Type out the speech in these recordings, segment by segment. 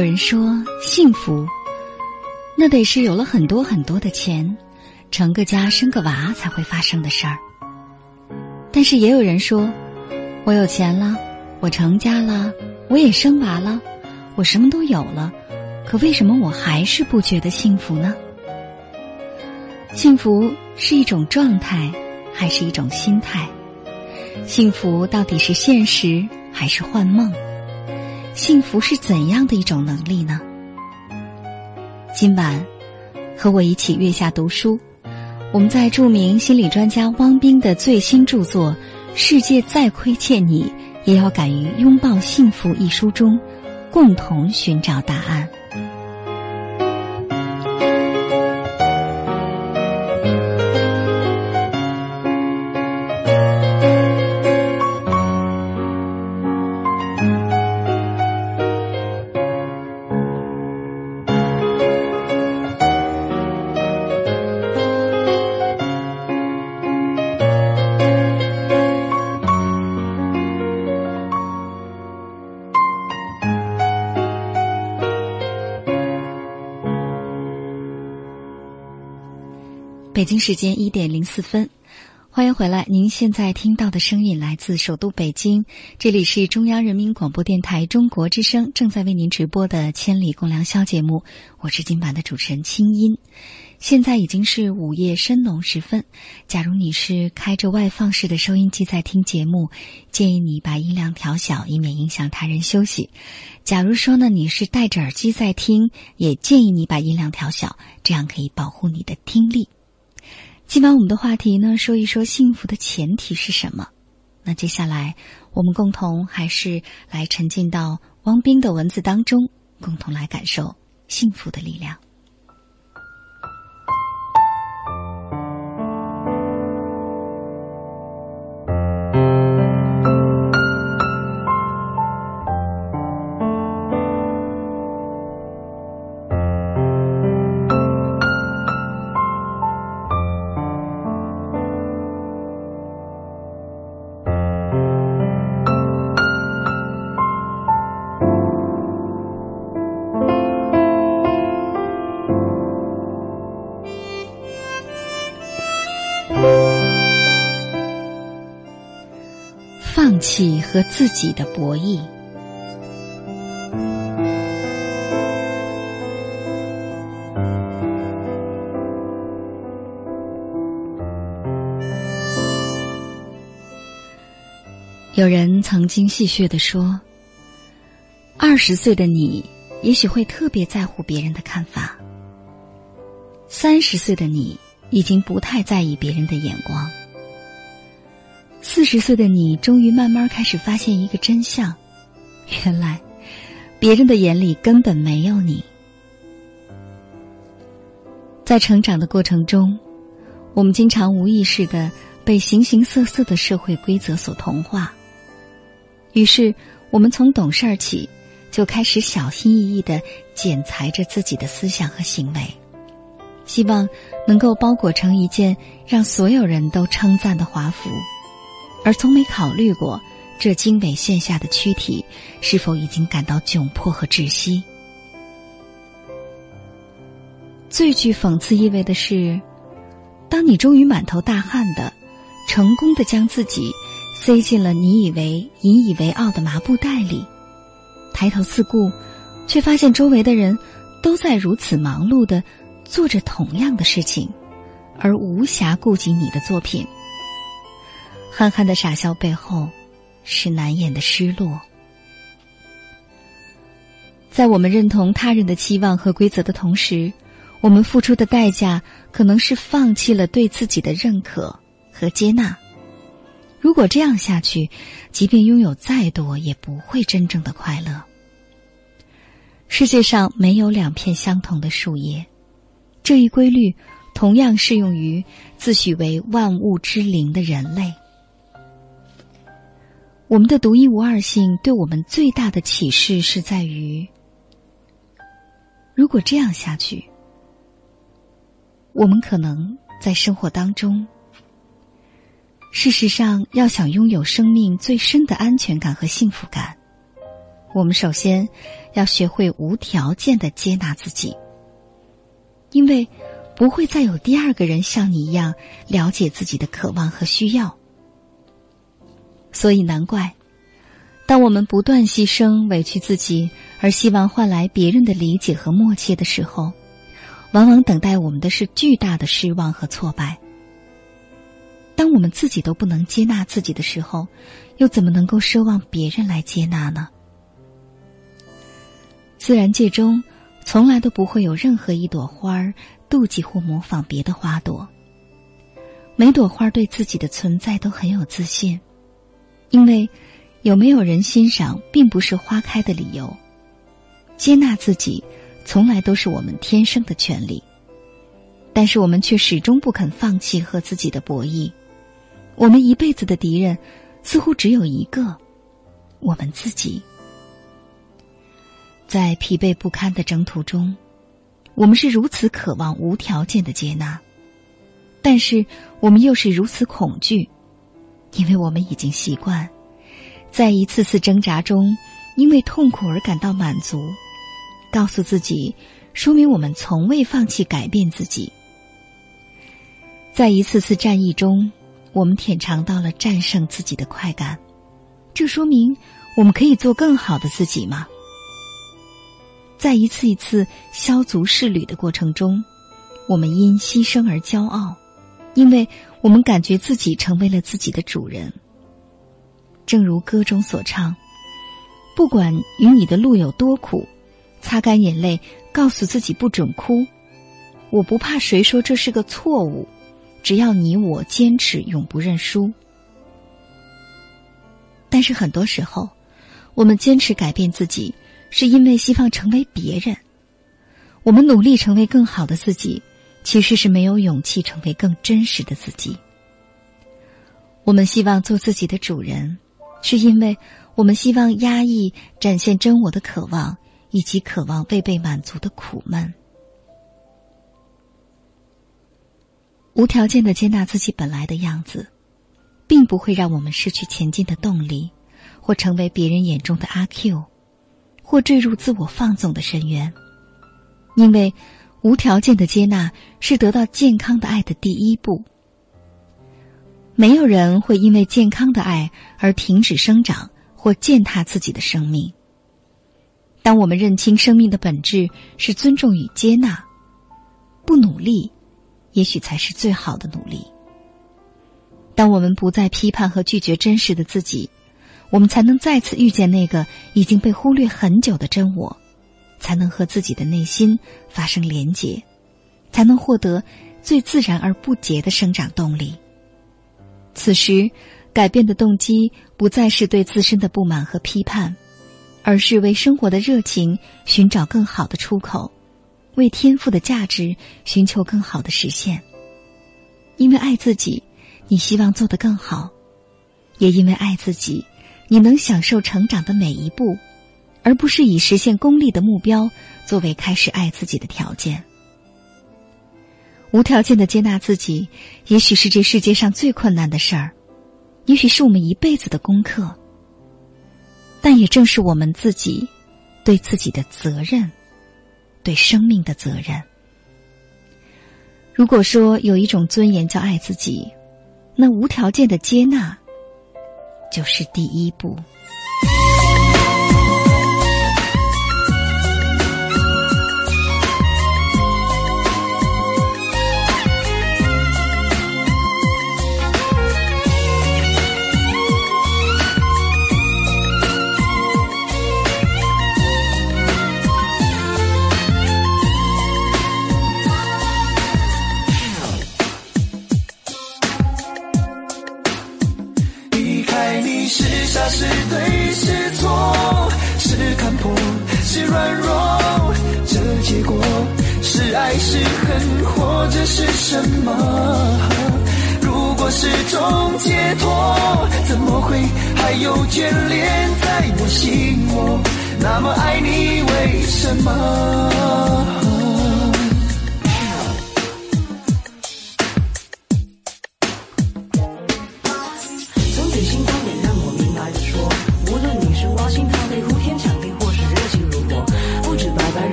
有人说，幸福，那得是有了很多很多的钱，成个家生个娃才会发生的事儿。但是也有人说，我有钱了，我成家了，我也生娃了，我什么都有了，可为什么我还是不觉得幸福呢？幸福是一种状态，还是一种心态？幸福到底是现实还是幻梦？幸福是怎样的一种能力呢？今晚和我一起月下读书，我们在著名心理专家汪冰的最新著作《世界再亏欠你，也要敢于拥抱幸福》一书中，共同寻找答案。北京时间一点零四分，欢迎回来。您现在听到的声音来自首都北京，这里是中央人民广播电台中国之声正在为您直播的《千里共良宵》节目，我是今晚的主持人清音。现在已经是午夜深浓时分，假如你是开着外放式的收音机在听节目，建议你把音量调小，以免影响他人休息。假如说呢，你是戴着耳机在听，也建议你把音量调小，这样可以保护你的听力。今晚我们的话题呢，说一说幸福的前提是什么？那接下来我们共同还是来沉浸到汪冰的文字当中，共同来感受幸福的力量。和自己的博弈。有人曾经戏谑的说：“二十岁的你，也许会特别在乎别人的看法；三十岁的你，已经不太在意别人的眼光；四十岁的你，终于慢慢开始发现一个真相：原来，别人的眼里根本没有你。在成长的过程中，我们经常无意识的被形形色色的社会规则所同化，于是我们从懂事儿起就开始小心翼翼的剪裁着自己的思想和行为，希望能够包裹成一件让所有人都称赞的华服，而从没考虑过这精美线下的躯体是否已经感到窘迫和窒息。最具讽刺意味的是。当你终于满头大汗的，成功的将自己塞进了你以为引以为傲的麻布袋里，抬头四顾，却发现周围的人都在如此忙碌的做着同样的事情，而无暇顾及你的作品。憨憨的傻笑背后，是难掩的失落。在我们认同他人的期望和规则的同时。我们付出的代价可能是放弃了对自己的认可和接纳。如果这样下去，即便拥有再多，也不会真正的快乐。世界上没有两片相同的树叶，这一规律同样适用于自诩为万物之灵的人类。我们的独一无二性对我们最大的启示是在于：如果这样下去。我们可能在生活当中，事实上，要想拥有生命最深的安全感和幸福感，我们首先要学会无条件的接纳自己，因为不会再有第二个人像你一样了解自己的渴望和需要。所以，难怪当我们不断牺牲、委屈自己，而希望换来别人的理解和默契的时候。往往等待我们的是巨大的失望和挫败。当我们自己都不能接纳自己的时候，又怎么能够奢望别人来接纳呢？自然界中，从来都不会有任何一朵花儿妒忌或模仿别的花朵。每朵花对自己的存在都很有自信，因为有没有人欣赏，并不是花开的理由。接纳自己。从来都是我们天生的权利，但是我们却始终不肯放弃和自己的博弈。我们一辈子的敌人，似乎只有一个：我们自己。在疲惫不堪的征途中，我们是如此渴望无条件的接纳，但是我们又是如此恐惧，因为我们已经习惯，在一次次挣扎中，因为痛苦而感到满足。告诉自己，说明我们从未放弃改变自己。在一次次战役中，我们品尝到了战胜自己的快感。这说明我们可以做更好的自己吗？在一次一次削足适履的过程中，我们因牺牲而骄傲，因为我们感觉自己成为了自己的主人。正如歌中所唱：“不管与你的路有多苦。”擦干眼泪，告诉自己不准哭。我不怕谁说这是个错误，只要你我坚持，永不认输。但是很多时候，我们坚持改变自己，是因为希望成为别人。我们努力成为更好的自己，其实是没有勇气成为更真实的自己。我们希望做自己的主人，是因为我们希望压抑展现真我的渴望。以及渴望未被满足的苦闷，无条件的接纳自己本来的样子，并不会让我们失去前进的动力，或成为别人眼中的阿 Q，或坠入自我放纵的深渊。因为无条件的接纳是得到健康的爱的第一步。没有人会因为健康的爱而停止生长或践踏自己的生命。当我们认清生命的本质是尊重与接纳，不努力，也许才是最好的努力。当我们不再批判和拒绝真实的自己，我们才能再次遇见那个已经被忽略很久的真我，才能和自己的内心发生连结，才能获得最自然而不竭的生长动力。此时，改变的动机不再是对自身的不满和批判。而是为生活的热情寻找更好的出口，为天赋的价值寻求更好的实现。因为爱自己，你希望做得更好，也因为爱自己，你能享受成长的每一步，而不是以实现功利的目标作为开始爱自己的条件。无条件的接纳自己，也许是这世界上最困难的事儿，也许是我们一辈子的功课。但也正是我们自己对自己的责任，对生命的责任。如果说有一种尊严叫爱自己，那无条件的接纳就是第一步。爱是恨，或者是什么？如果是种解脱，怎么会还有眷恋在我心窝？那么爱你，为什么？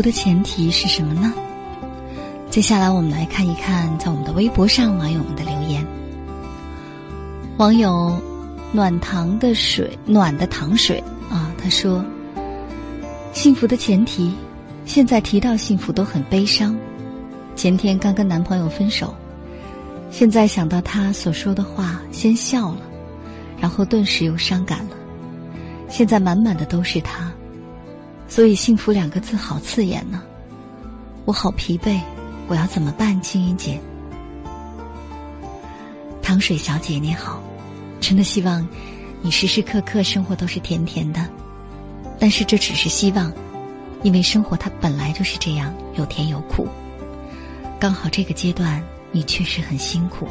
福的前提是什么呢？接下来我们来看一看，在我们的微博上网友们的留言。网友暖糖的水，暖的糖水啊，他说：“幸福的前提，现在提到幸福都很悲伤。前天刚跟男朋友分手，现在想到他所说的话，先笑了，然后顿时又伤感了。现在满满的都是他，所以幸福两个字好刺眼呢。我好疲惫。”我要怎么办，青音姐？糖水小姐你好，真的希望你时时刻刻生活都是甜甜的，但是这只是希望，因为生活它本来就是这样，有甜有苦。刚好这个阶段你确实很辛苦。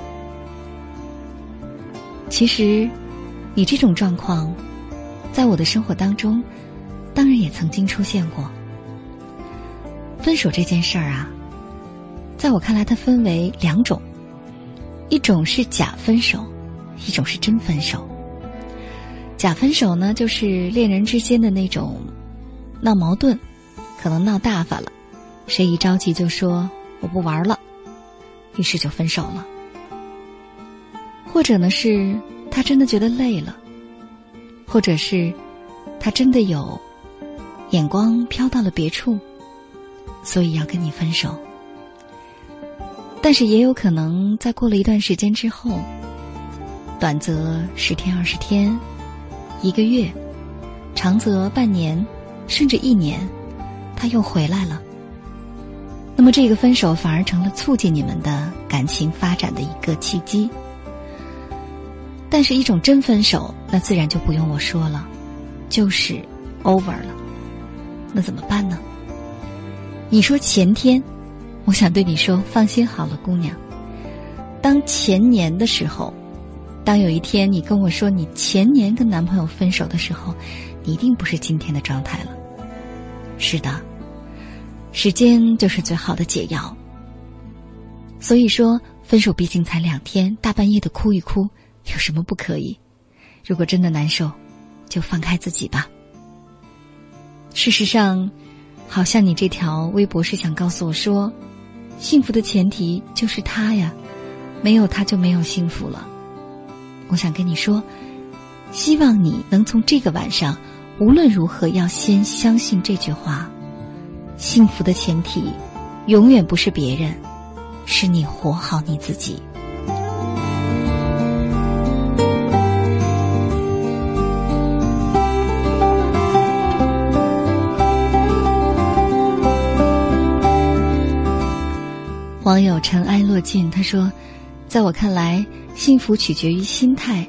其实，你这种状况，在我的生活当中，当然也曾经出现过。分手这件事儿啊。在我看来，它分为两种，一种是假分手，一种是真分手。假分手呢，就是恋人之间的那种闹矛盾，可能闹大发了，谁一着急就说我不玩了，于是就分手了。或者呢，是他真的觉得累了，或者是他真的有眼光飘到了别处，所以要跟你分手。但是也有可能，在过了一段时间之后，短则十天二十天，一个月，长则半年，甚至一年，他又回来了。那么这个分手反而成了促进你们的感情发展的一个契机。但是，一种真分手，那自然就不用我说了，就是 over 了。那怎么办呢？你说前天。我想对你说，放心好了，姑娘。当前年的时候，当有一天你跟我说你前年跟男朋友分手的时候，你一定不是今天的状态了。是的，时间就是最好的解药。所以说，分手毕竟才两天，大半夜的哭一哭，有什么不可以？如果真的难受，就放开自己吧。事实上，好像你这条微博是想告诉我说。幸福的前提就是他呀，没有他就没有幸福了。我想跟你说，希望你能从这个晚上，无论如何要先相信这句话：幸福的前提，永远不是别人，是你活好你自己。网友尘埃落尽，他说：“在我看来，幸福取决于心态。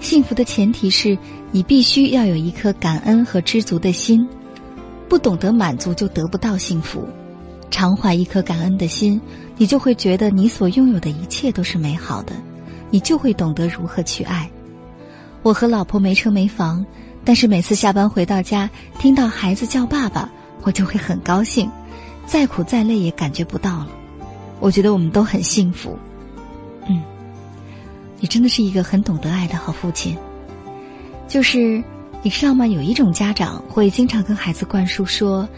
幸福的前提是你必须要有一颗感恩和知足的心。不懂得满足，就得不到幸福。常怀一颗感恩的心，你就会觉得你所拥有的一切都是美好的，你就会懂得如何去爱。我和老婆没车没房，但是每次下班回到家，听到孩子叫爸爸，我就会很高兴，再苦再累也感觉不到了。”我觉得我们都很幸福，嗯，你真的是一个很懂得爱的好父亲。就是你知道吗？有一种家长会经常跟孩子灌输说：“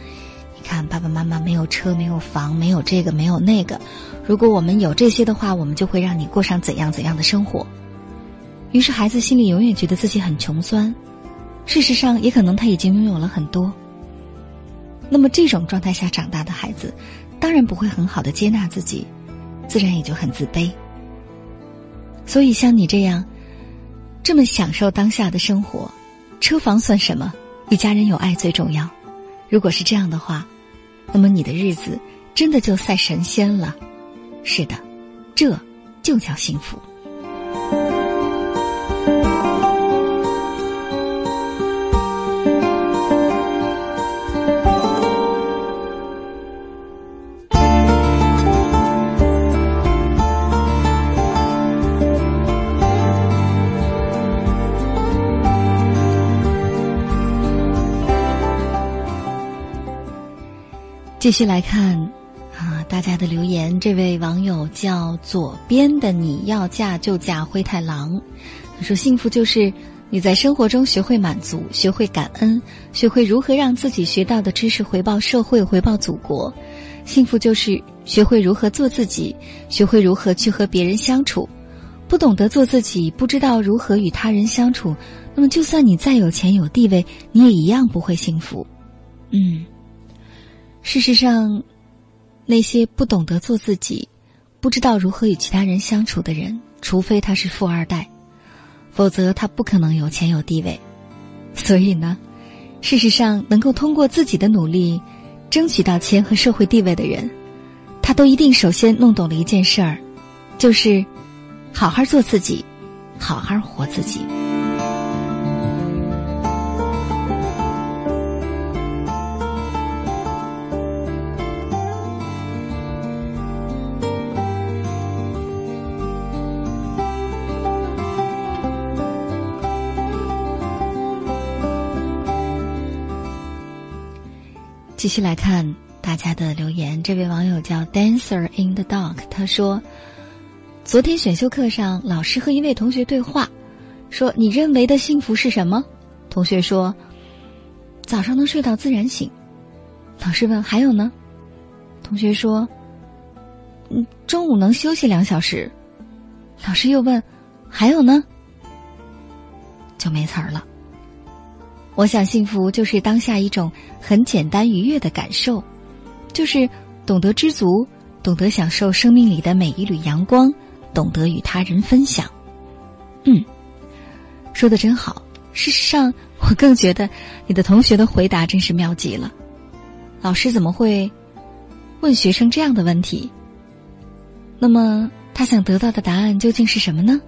你看，爸爸妈妈没有车，没有房，没有这个，没有那个。如果我们有这些的话，我们就会让你过上怎样怎样的生活。”于是孩子心里永远觉得自己很穷酸。事实上，也可能他已经拥有了很多。那么这种状态下长大的孩子。当然不会很好的接纳自己，自然也就很自卑。所以像你这样，这么享受当下的生活，车房算什么？一家人有爱最重要。如果是这样的话，那么你的日子真的就赛神仙了。是的，这就叫幸福。继续来看，啊，大家的留言。这位网友叫左边的，你要嫁就嫁灰太狼。他说：“幸福就是你在生活中学会满足，学会感恩，学会如何让自己学到的知识回报社会、回报祖国。幸福就是学会如何做自己，学会如何去和别人相处。不懂得做自己，不知道如何与他人相处，那么就算你再有钱有地位，你也一样不会幸福。嗯，事实上，那些不懂得做自己，不知道如何与其他人相处的人，除非他是富二代，否则他不可能有钱有地位。所以呢，事实上，能够通过自己的努力争取到钱和社会地位的人，他都一定首先弄懂了一件事儿，就是。好好做自己，好好活自己。继续来看大家的留言，这位网友叫 Dancer in the Dark，他说。昨天选修课上，老师和一位同学对话，说：“你认为的幸福是什么？”同学说：“早上能睡到自然醒。”老师问：“还有呢？”同学说：“嗯，中午能休息两小时。”老师又问：“还有呢？”就没词儿了。我想，幸福就是当下一种很简单愉悦的感受，就是懂得知足，懂得享受生命里的每一缕阳光。懂得与他人分享，嗯，说的真好。事实上，我更觉得你的同学的回答真是妙极了。老师怎么会问学生这样的问题？那么他想得到的答案究竟是什么呢？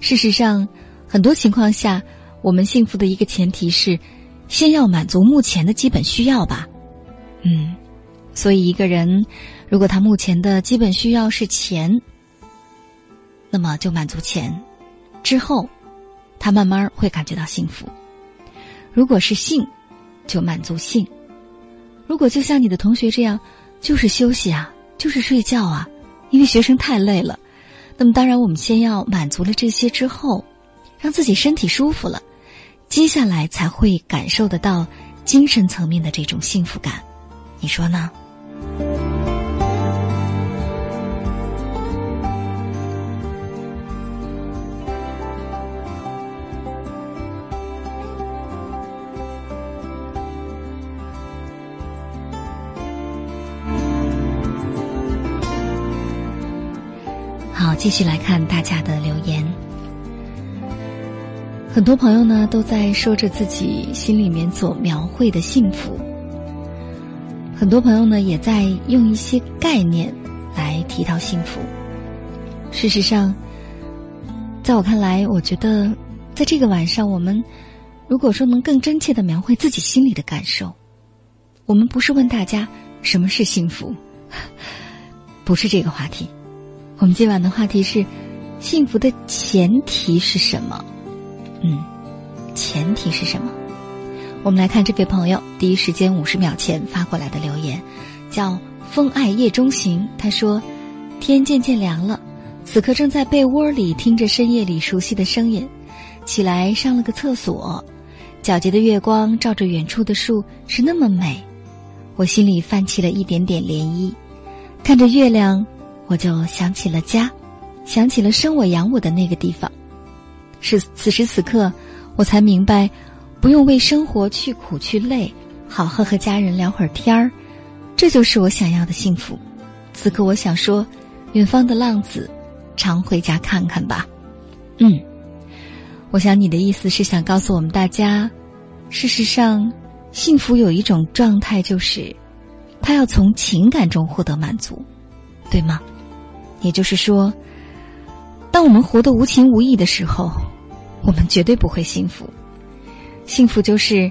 事实上，很多情况下，我们幸福的一个前提是，先要满足目前的基本需要吧。嗯，所以一个人如果他目前的基本需要是钱。那么就满足钱，之后，他慢慢会感觉到幸福。如果是性，就满足性；如果就像你的同学这样，就是休息啊，就是睡觉啊，因为学生太累了。那么当然，我们先要满足了这些之后，让自己身体舒服了，接下来才会感受得到精神层面的这种幸福感。你说呢？好继续来看大家的留言，很多朋友呢都在说着自己心里面所描绘的幸福，很多朋友呢也在用一些概念来提到幸福。事实上，在我看来，我觉得在这个晚上，我们如果说能更真切的描绘自己心里的感受，我们不是问大家什么是幸福，不是这个话题。我们今晚的话题是：幸福的前提是什么？嗯，前提是什么？我们来看这位朋友第一时间五十秒前发过来的留言，叫“风爱夜中行”。他说：“天渐渐凉了，此刻正在被窝里听着深夜里熟悉的声音，起来上了个厕所，皎洁的月光照着远处的树是那么美，我心里泛起了一点点涟漪，看着月亮。”我就想起了家，想起了生我养我的那个地方。是此时此刻，我才明白，不用为生活去苦去累，好好和家人聊会儿天儿，这就是我想要的幸福。此刻我想说，远方的浪子，常回家看看吧。嗯，我想你的意思是想告诉我们大家，事实上，幸福有一种状态，就是他要从情感中获得满足，对吗？也就是说，当我们活得无情无义的时候，我们绝对不会幸福。幸福就是，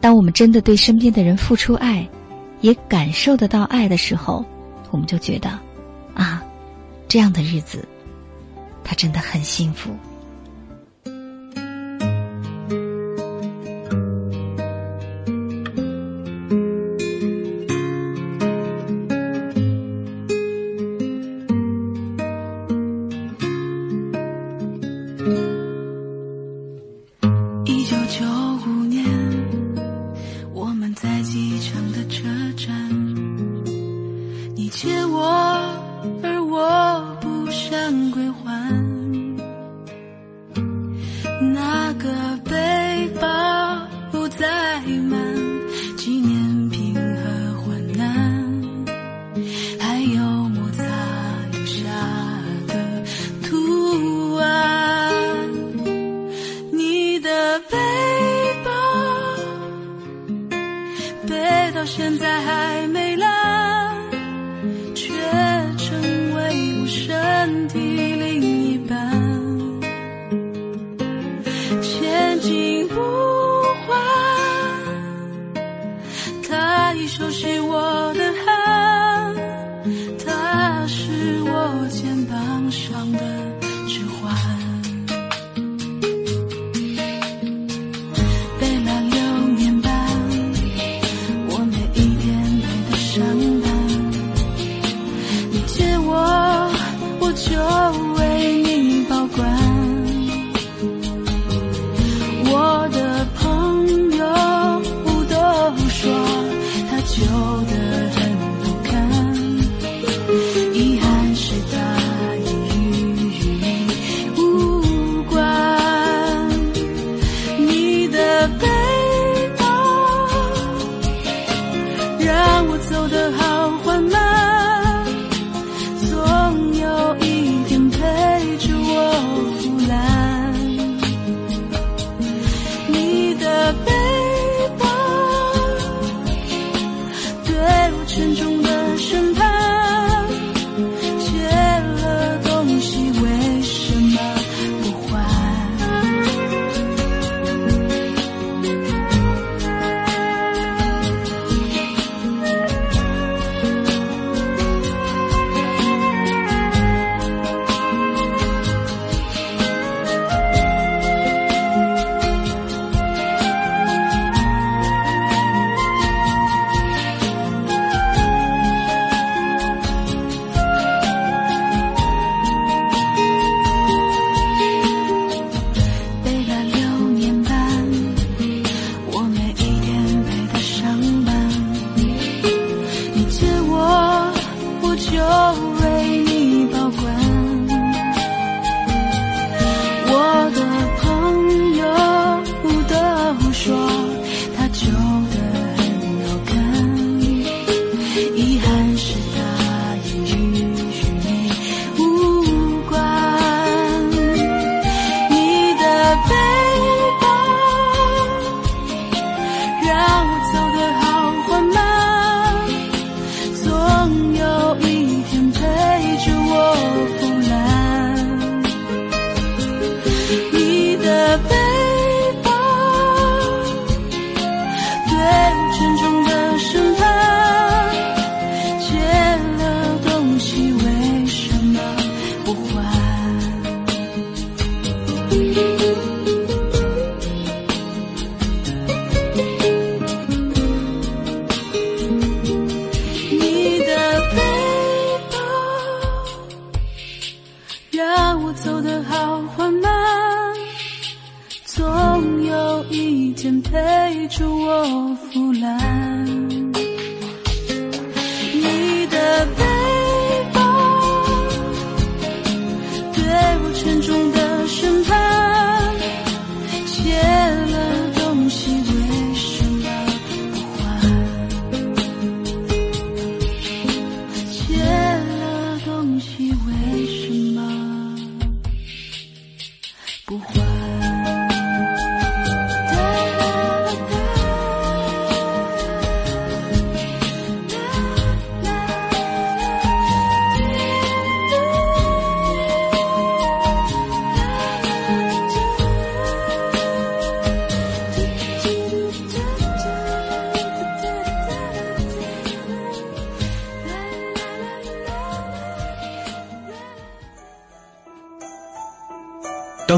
当我们真的对身边的人付出爱，也感受得到爱的时候，我们就觉得，啊，这样的日子，他真的很幸福。天的另一半，千金不换，太熟悉。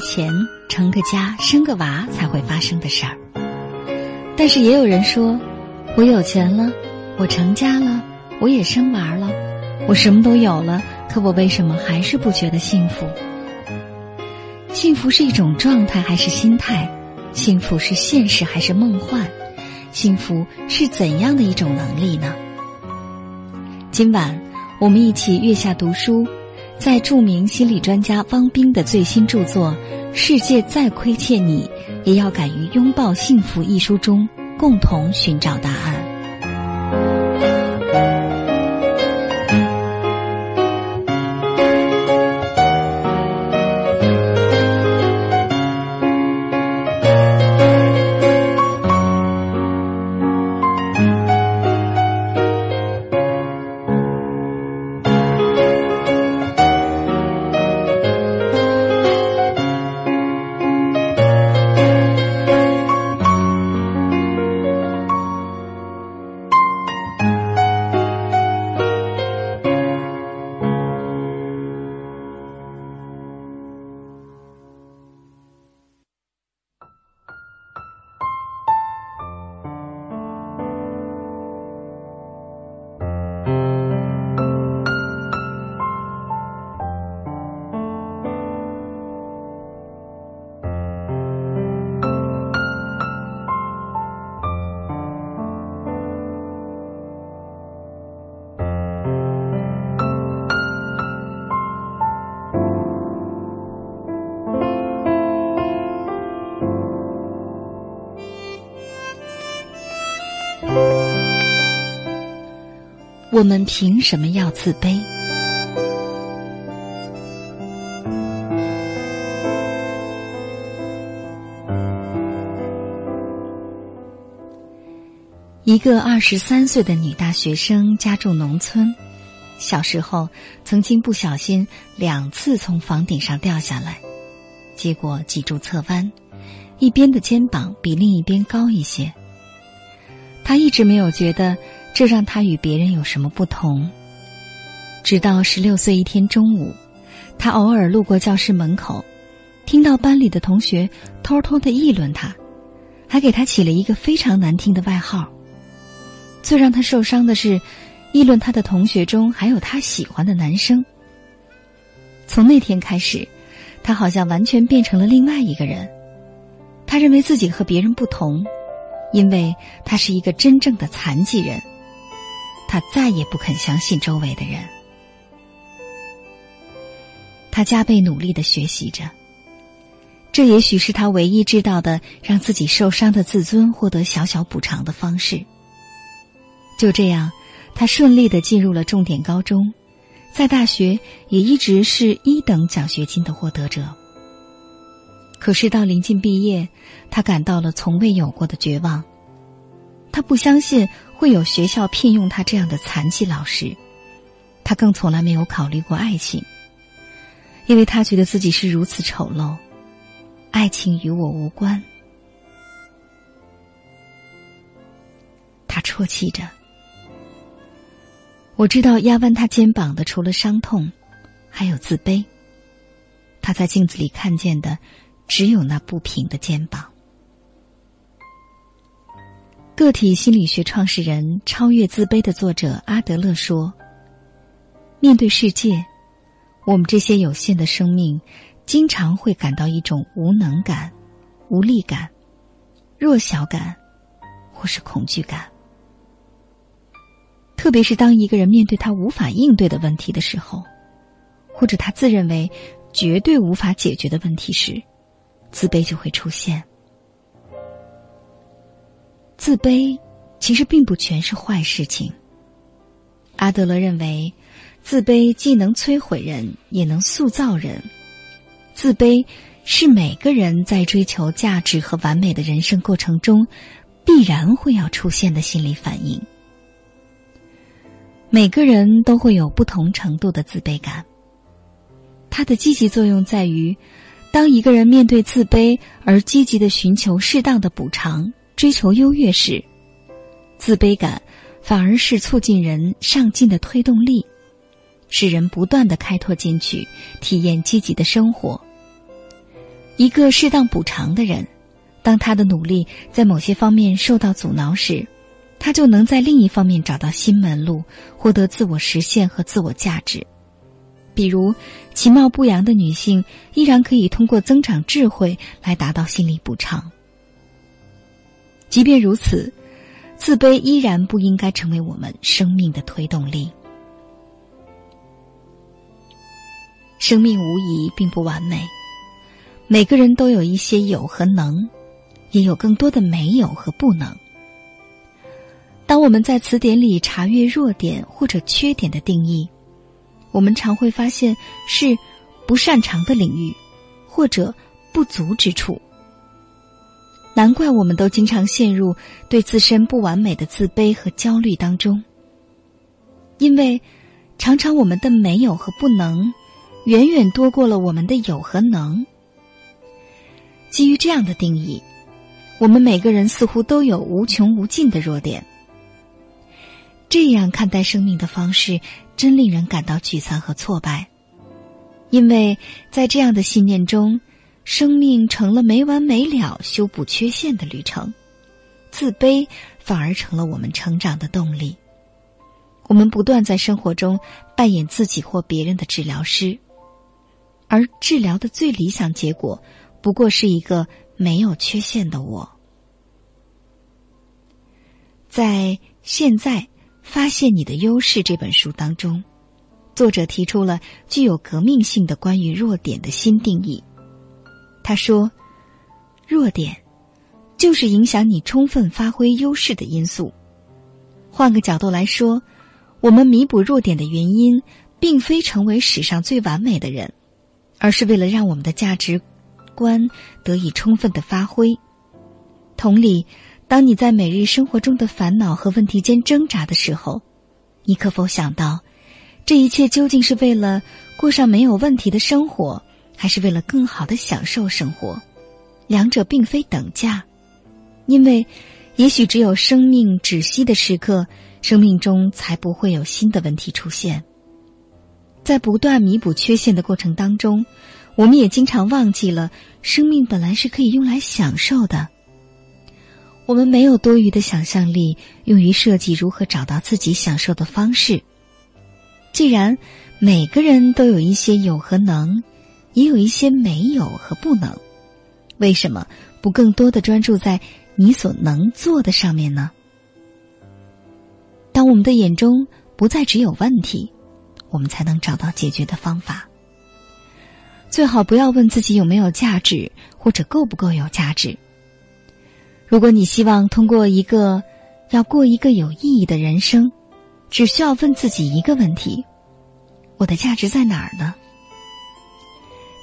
钱，成个家、生个娃才会发生的事儿。但是也有人说，我有钱了，我成家了，我也生娃了，我什么都有了，可我为什么还是不觉得幸福？幸福是一种状态还是心态？幸福是现实还是梦幻？幸福是怎样的一种能力呢？今晚我们一起月下读书。在著名心理专家汪冰的最新著作《世界再亏欠你，也要敢于拥抱幸福》一书中，共同寻找答案。们凭什么要自卑？一个二十三岁的女大学生，家住农村，小时候曾经不小心两次从房顶上掉下来，结果脊柱侧弯，一边的肩膀比另一边高一些。她一直没有觉得。这让他与别人有什么不同？直到十六岁一天中午，他偶尔路过教室门口，听到班里的同学偷偷的议论他，还给他起了一个非常难听的外号。最让他受伤的是，议论他的同学中还有他喜欢的男生。从那天开始，他好像完全变成了另外一个人。他认为自己和别人不同，因为他是一个真正的残疾人。他再也不肯相信周围的人。他加倍努力的学习着，这也许是他唯一知道的让自己受伤的自尊获得小小补偿的方式。就这样，他顺利的进入了重点高中，在大学也一直是一等奖学金的获得者。可是到临近毕业，他感到了从未有过的绝望。他不相信。会有学校聘用他这样的残疾老师，他更从来没有考虑过爱情，因为他觉得自己是如此丑陋，爱情与我无关。他啜泣着，我知道压弯他肩膀的除了伤痛，还有自卑。他在镜子里看见的，只有那不平的肩膀。个体心理学创始人、超越自卑的作者阿德勒说：“面对世界，我们这些有限的生命，经常会感到一种无能感、无力感、弱小感，或是恐惧感。特别是当一个人面对他无法应对的问题的时候，或者他自认为绝对无法解决的问题时，自卑就会出现。”自卑其实并不全是坏事情。阿德勒认为，自卑既能摧毁人，也能塑造人。自卑是每个人在追求价值和完美的人生过程中必然会要出现的心理反应。每个人都会有不同程度的自卑感。它的积极作用在于，当一个人面对自卑而积极的寻求适当的补偿。追求优越时，自卑感反而是促进人上进的推动力，使人不断的开拓进取，体验积极的生活。一个适当补偿的人，当他的努力在某些方面受到阻挠时，他就能在另一方面找到新门路，获得自我实现和自我价值。比如，其貌不扬的女性依然可以通过增长智慧来达到心理补偿。即便如此，自卑依然不应该成为我们生命的推动力。生命无疑并不完美，每个人都有一些有和能，也有更多的没有和不能。当我们在词典里查阅弱点或者缺点的定义，我们常会发现是不擅长的领域，或者不足之处。难怪我们都经常陷入对自身不完美的自卑和焦虑当中，因为常常我们的没有和不能，远远多过了我们的有和能。基于这样的定义，我们每个人似乎都有无穷无尽的弱点。这样看待生命的方式，真令人感到沮丧和挫败，因为在这样的信念中，生命成了没完没了修补缺陷的旅程，自卑反而成了我们成长的动力。我们不断在生活中扮演自己或别人的治疗师，而治疗的最理想结果，不过是一个没有缺陷的我。在现在。《发现你的优势》这本书当中，作者提出了具有革命性的关于弱点的新定义。他说：“弱点就是影响你充分发挥优势的因素。换个角度来说，我们弥补弱点的原因，并非成为史上最完美的人，而是为了让我们的价值观得以充分的发挥。同理。”当你在每日生活中的烦恼和问题间挣扎的时候，你可否想到，这一切究竟是为了过上没有问题的生活，还是为了更好的享受生活？两者并非等价，因为也许只有生命止息的时刻，生命中才不会有新的问题出现。在不断弥补缺陷的过程当中，我们也经常忘记了，生命本来是可以用来享受的。我们没有多余的想象力用于设计如何找到自己享受的方式。既然每个人都有一些有和能，也有一些没有和不能，为什么不更多的专注在你所能做的上面呢？当我们的眼中不再只有问题，我们才能找到解决的方法。最好不要问自己有没有价值，或者够不够有价值。如果你希望通过一个要过一个有意义的人生，只需要问自己一个问题：我的价值在哪儿呢？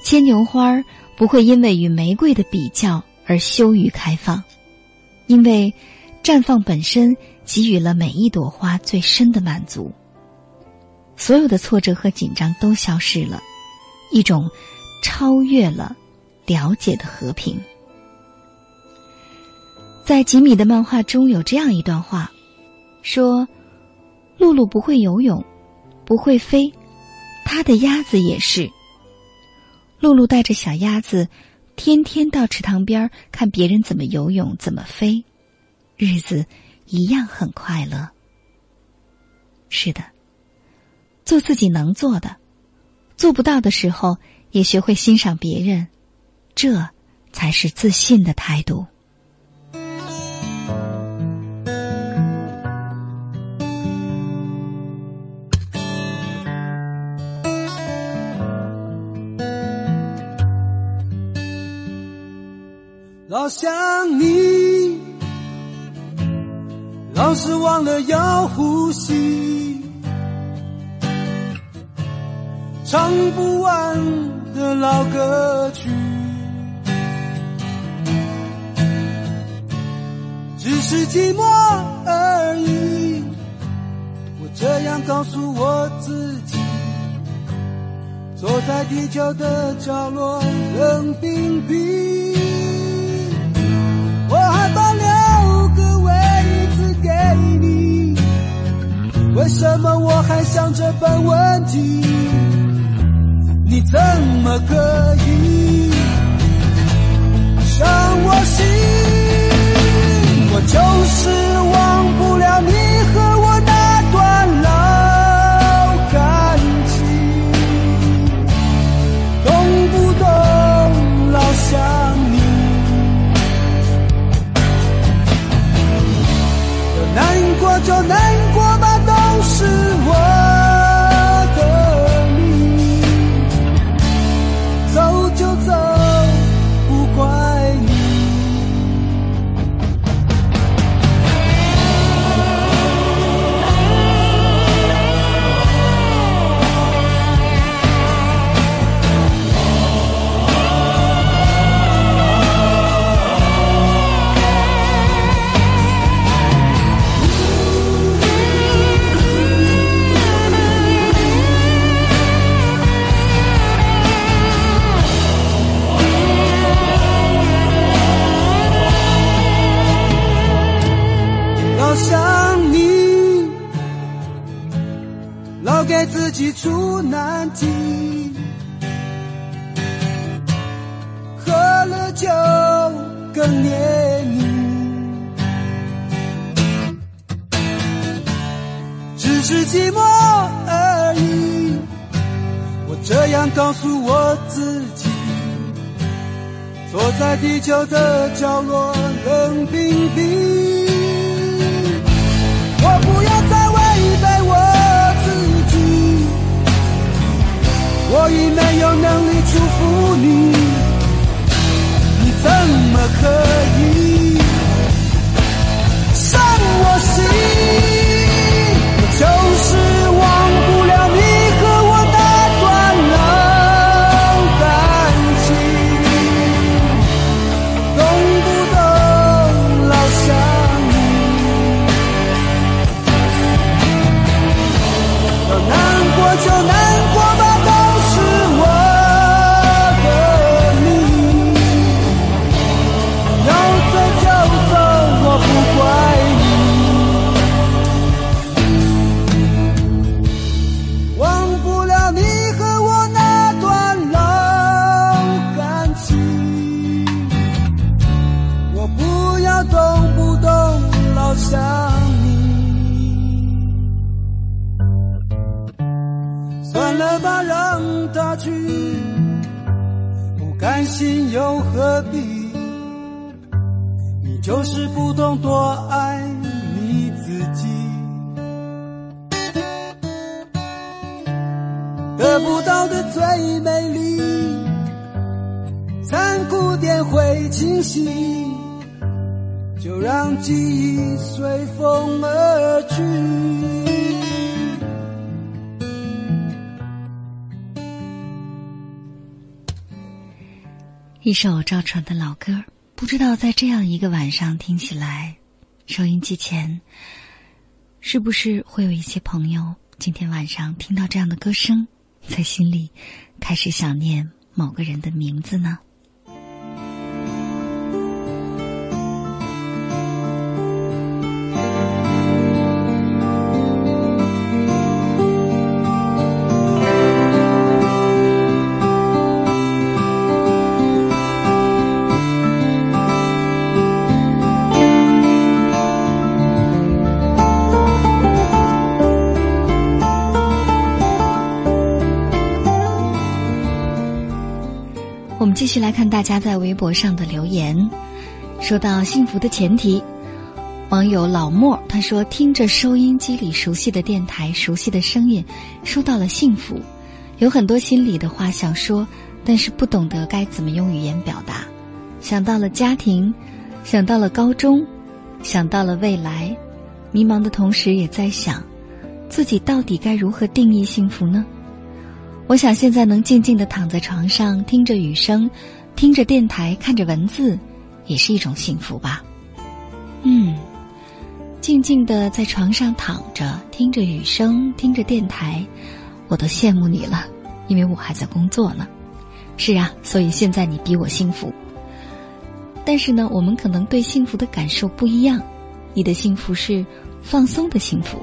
牵牛花不会因为与玫瑰的比较而羞于开放，因为绽放本身给予了每一朵花最深的满足。所有的挫折和紧张都消失了，一种超越了了解的和平。在吉米的漫画中有这样一段话，说：“露露不会游泳，不会飞，他的鸭子也是。露露带着小鸭子，天天到池塘边看别人怎么游泳，怎么飞，日子一样很快乐。是的，做自己能做的，做不到的时候也学会欣赏别人，这才是自信的态度。”老想你，老是忘了要呼吸，唱不完的老歌曲，只是寂寞而已。我这样告诉我自己，坐在地球的角落冷冰冰。你，为什么我还想这般问题？你怎么可以伤我心？我就是忘不了你出难题，喝了酒更黏你，只是寂寞而已。我这样告诉我自己。坐在地球的角落，冷冰冰。我不要再违背我我已没有能力祝福你，你怎么可以伤我心？我就多爱你自己，得不到的最美丽，残酷点会清晰，就让记忆随风而去。一首赵传的老歌，不知道在这样一个晚上听起来，收音机前是不是会有一些朋友今天晚上听到这样的歌声，在心里开始想念某个人的名字呢？继续来看大家在微博上的留言。说到幸福的前提，网友老莫他说：“听着收音机里熟悉的电台、熟悉的声音，说到了幸福，有很多心里的话想说，但是不懂得该怎么用语言表达。想到了家庭，想到了高中，想到了未来，迷茫的同时也在想，自己到底该如何定义幸福呢？”我想现在能静静的躺在床上，听着雨声，听着电台，看着文字，也是一种幸福吧。嗯，静静的在床上躺着，听着雨声，听着电台，我都羡慕你了，因为我还在工作呢。是啊，所以现在你比我幸福。但是呢，我们可能对幸福的感受不一样。你的幸福是放松的幸福，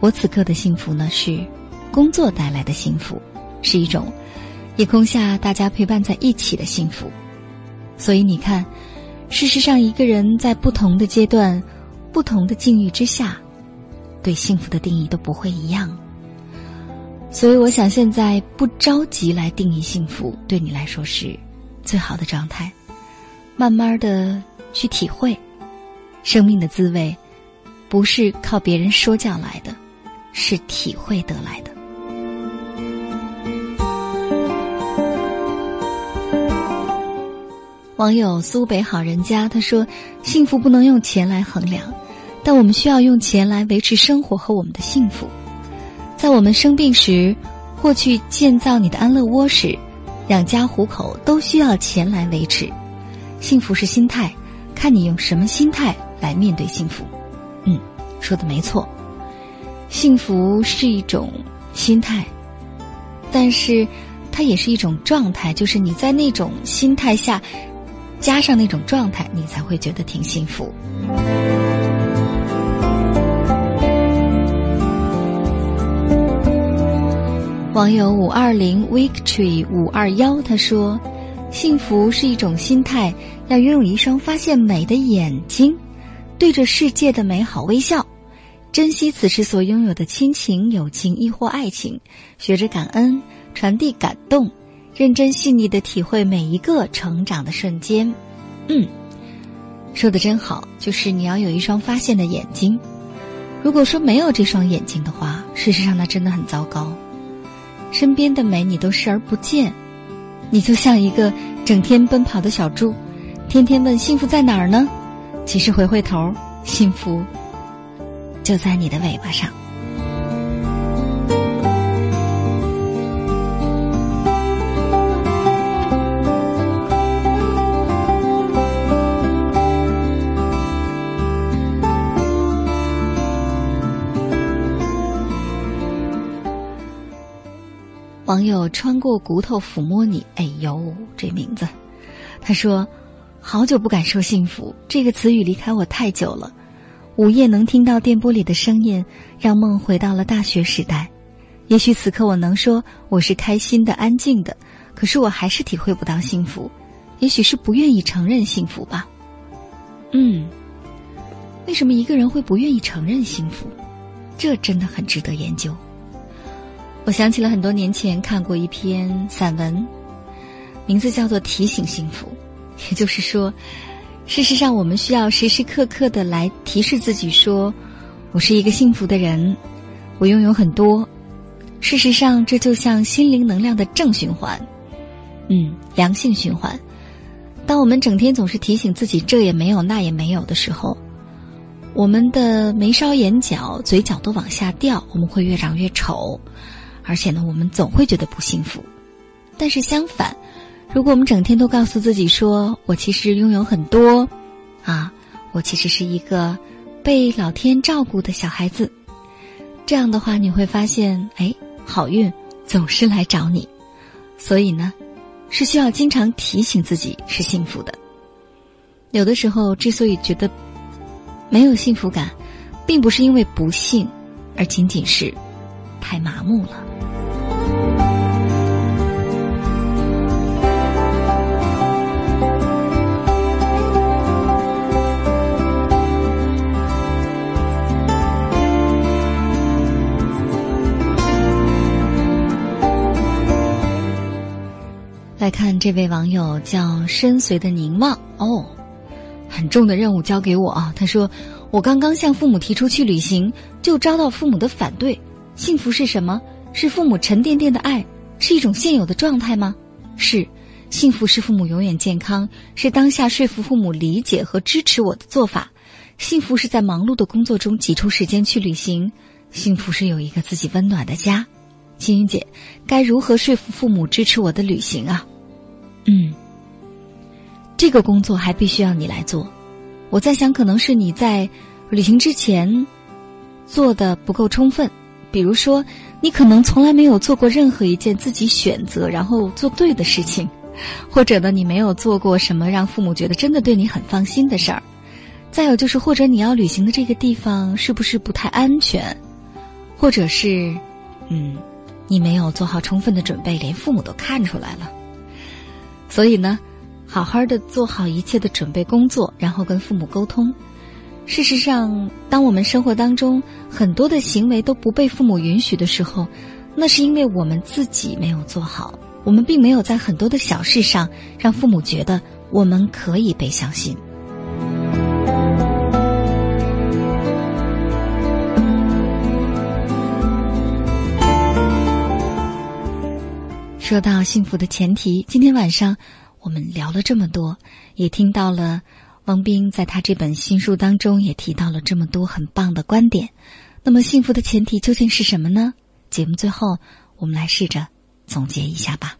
我此刻的幸福呢，是工作带来的幸福，是一种夜空下大家陪伴在一起的幸福。所以你看，事实上，一个人在不同的阶段、不同的境遇之下，对幸福的定义都不会一样。所以，我想现在不着急来定义幸福，对你来说是最好的状态。慢慢的去体会，生命的滋味，不是靠别人说教来的。是体会得来的。网友苏北好人家他说：“幸福不能用钱来衡量，但我们需要用钱来维持生活和我们的幸福。在我们生病时，或去建造你的安乐窝时，养家糊口都需要钱来维持。幸福是心态，看你用什么心态来面对幸福。”嗯，说的没错。幸福是一种心态，但是它也是一种状态。就是你在那种心态下，加上那种状态，你才会觉得挺幸福。网友五二零 Victory 五二幺他说：“幸福是一种心态，要拥有一双发现美的眼睛，对着世界的美好微笑。”珍惜此时所拥有的亲情、友情亦或爱情，学着感恩，传递感动，认真细腻的体会每一个成长的瞬间。嗯，说的真好，就是你要有一双发现的眼睛。如果说没有这双眼睛的话，事实上那真的很糟糕。身边的美你都视而不见，你就像一个整天奔跑的小猪，天天问幸福在哪儿呢？其实回回头，幸福。就在你的尾巴上。网友穿过骨头抚摸你，哎呦，这名字，他说：“好久不敢说幸福这个词语，离开我太久了。”午夜能听到电波里的声音，让梦回到了大学时代。也许此刻我能说我是开心的、安静的，可是我还是体会不到幸福。也许是不愿意承认幸福吧。嗯，为什么一个人会不愿意承认幸福？这真的很值得研究。我想起了很多年前看过一篇散文，名字叫做《提醒幸福》，也就是说。事实上，我们需要时时刻刻的来提示自己说：“我是一个幸福的人，我拥有很多。”事实上，这就像心灵能量的正循环，嗯，良性循环。当我们整天总是提醒自己这也没有那也没有的时候，我们的眉梢眼角、嘴角都往下掉，我们会越长越丑，而且呢，我们总会觉得不幸福。但是相反，如果我们整天都告诉自己说：“我其实拥有很多，啊，我其实是一个被老天照顾的小孩子。”这样的话，你会发现，哎，好运总是来找你。所以呢，是需要经常提醒自己是幸福的。有的时候，之所以觉得没有幸福感，并不是因为不幸，而仅仅是太麻木了。来看这位网友叫深邃的凝望哦，很重的任务交给我啊！他说：“我刚刚向父母提出去旅行，就遭到父母的反对。幸福是什么？是父母沉甸甸的爱，是一种现有的状态吗？是，幸福是父母永远健康，是当下说服父母理解和支持我的做法。幸福是在忙碌的工作中挤出时间去旅行，幸福是有一个自己温暖的家。青云姐，该如何说服父母支持我的旅行啊？”嗯，这个工作还必须要你来做。我在想，可能是你在旅行之前做的不够充分。比如说，你可能从来没有做过任何一件自己选择然后做对的事情，或者呢，你没有做过什么让父母觉得真的对你很放心的事儿。再有就是，或者你要旅行的这个地方是不是不太安全？或者是，嗯，你没有做好充分的准备，连父母都看出来了。所以呢，好好的做好一切的准备工作，然后跟父母沟通。事实上，当我们生活当中很多的行为都不被父母允许的时候，那是因为我们自己没有做好，我们并没有在很多的小事上让父母觉得我们可以被相信。说到幸福的前提，今天晚上我们聊了这么多，也听到了王斌在他这本新书当中也提到了这么多很棒的观点。那么，幸福的前提究竟是什么呢？节目最后，我们来试着总结一下吧。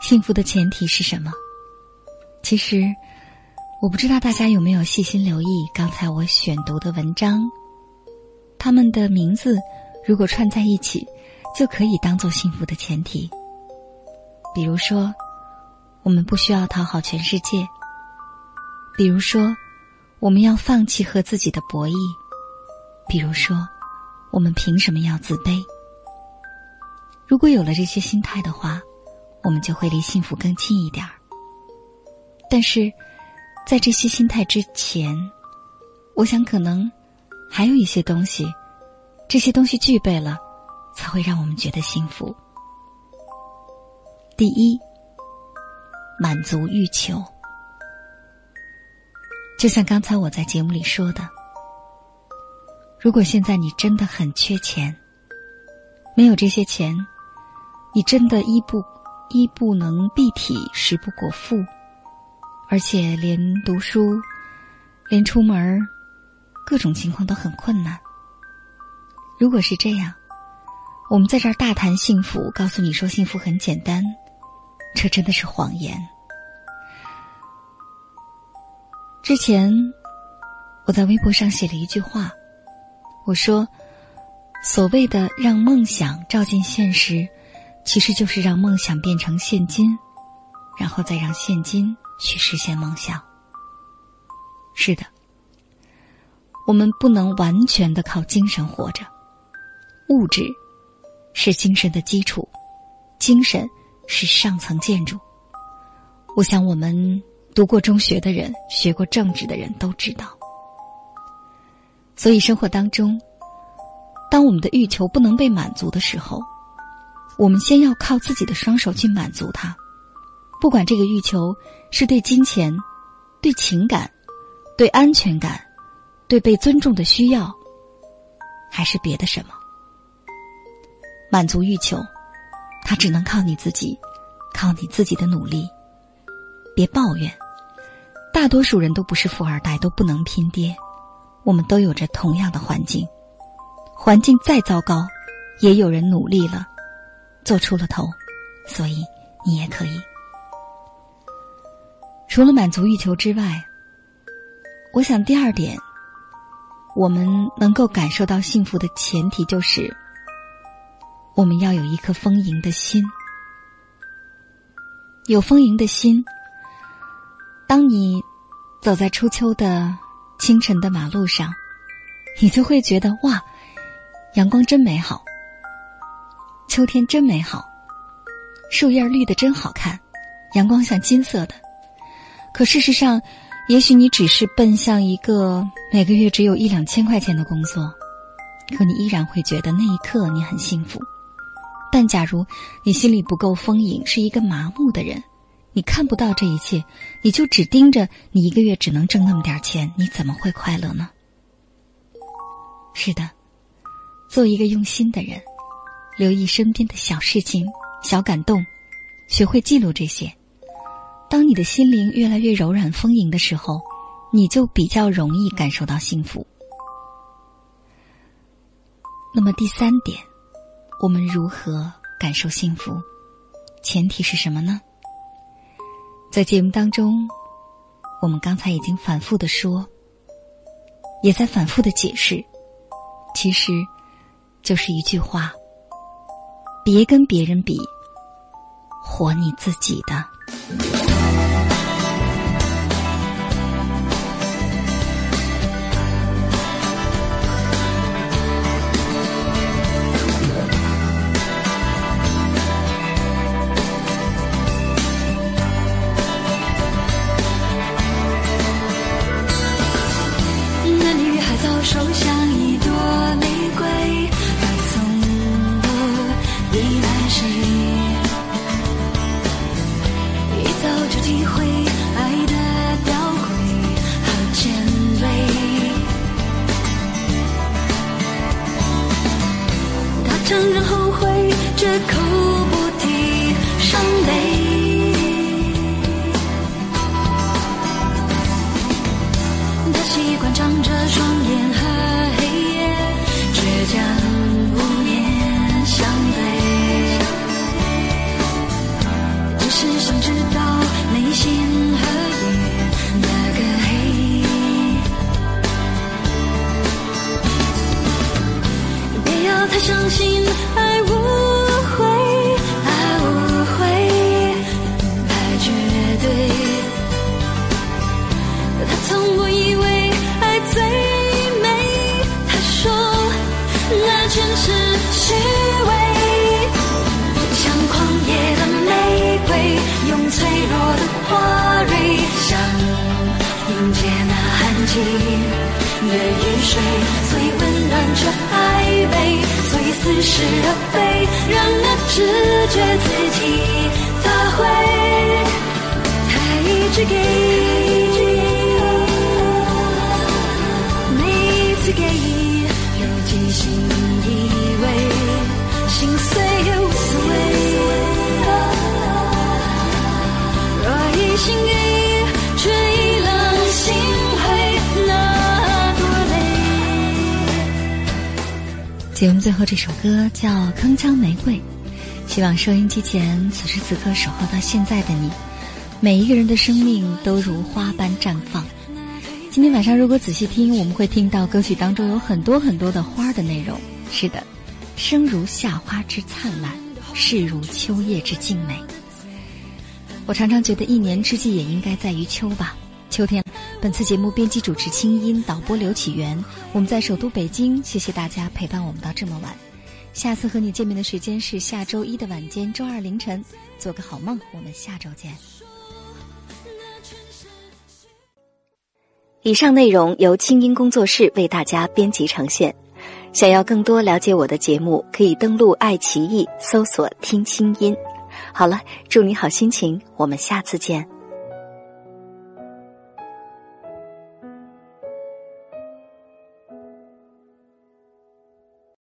幸福的前提是什么？其实，我不知道大家有没有细心留意刚才我选读的文章。他们的名字如果串在一起，就可以当做幸福的前提。比如说，我们不需要讨好全世界；比如说，我们要放弃和自己的博弈；比如说，我们凭什么要自卑？如果有了这些心态的话。我们就会离幸福更近一点儿。但是，在这些心态之前，我想可能还有一些东西，这些东西具备了，才会让我们觉得幸福。第一，满足欲求。就像刚才我在节目里说的，如果现在你真的很缺钱，没有这些钱，你真的衣不。衣不能蔽体，食不果腹，而且连读书、连出门各种情况都很困难。如果是这样，我们在这儿大谈幸福，告诉你说幸福很简单，这真的是谎言。之前我在微博上写了一句话，我说：“所谓的让梦想照进现实。”其实就是让梦想变成现金，然后再让现金去实现梦想。是的，我们不能完全的靠精神活着，物质是精神的基础，精神是上层建筑。我想，我们读过中学的人、学过政治的人都知道。所以，生活当中，当我们的欲求不能被满足的时候，我们先要靠自己的双手去满足它，不管这个欲求是对金钱、对情感、对安全感、对被尊重的需要，还是别的什么。满足欲求，它只能靠你自己，靠你自己的努力。别抱怨，大多数人都不是富二代，都不能拼爹。我们都有着同样的环境，环境再糟糕，也有人努力了。做出了头，所以你也可以。除了满足欲求之外，我想第二点，我们能够感受到幸福的前提就是，我们要有一颗丰盈的心。有丰盈的心，当你走在初秋的清晨的马路上，你就会觉得哇，阳光真美好。秋天真美好，树叶绿的真好看，阳光像金色的。可事实上，也许你只是奔向一个每个月只有一两千块钱的工作，可你依然会觉得那一刻你很幸福。但假如你心里不够丰盈，是一个麻木的人，你看不到这一切，你就只盯着你一个月只能挣那么点钱，你怎么会快乐呢？是的，做一个用心的人。留意身边的小事情、小感动，学会记录这些。当你的心灵越来越柔软丰盈的时候，你就比较容易感受到幸福。那么第三点，我们如何感受幸福？前提是什么呢？在节目当中，我们刚才已经反复的说，也在反复的解释，其实就是一句话。别跟别人比，活你自己的。寒季的雨水，所以温暖却暧昧，所以似是而非，让那直觉自己发挥。他一直给，每一次给，有几心以为，心碎也无所谓。若一心节目最后这首歌叫《铿锵玫瑰》，希望收音机前此时此刻守候到现在的你，每一个人的生命都如花般绽放。今天晚上如果仔细听，我们会听到歌曲当中有很多很多的花的内容。是的，生如夏花之灿烂，世如秋叶之静美。我常常觉得一年之计也应该在于秋吧。秋天，本次节目编辑主持清音，导播刘启源，我们在首都北京，谢谢大家陪伴我们到这么晚。下次和你见面的时间是下周一的晚间，周二凌晨。做个好梦，我们下周见。以上内容由清音工作室为大家编辑呈现。想要更多了解我的节目，可以登录爱奇艺搜索“听清音”。好了，祝你好心情，我们下次见。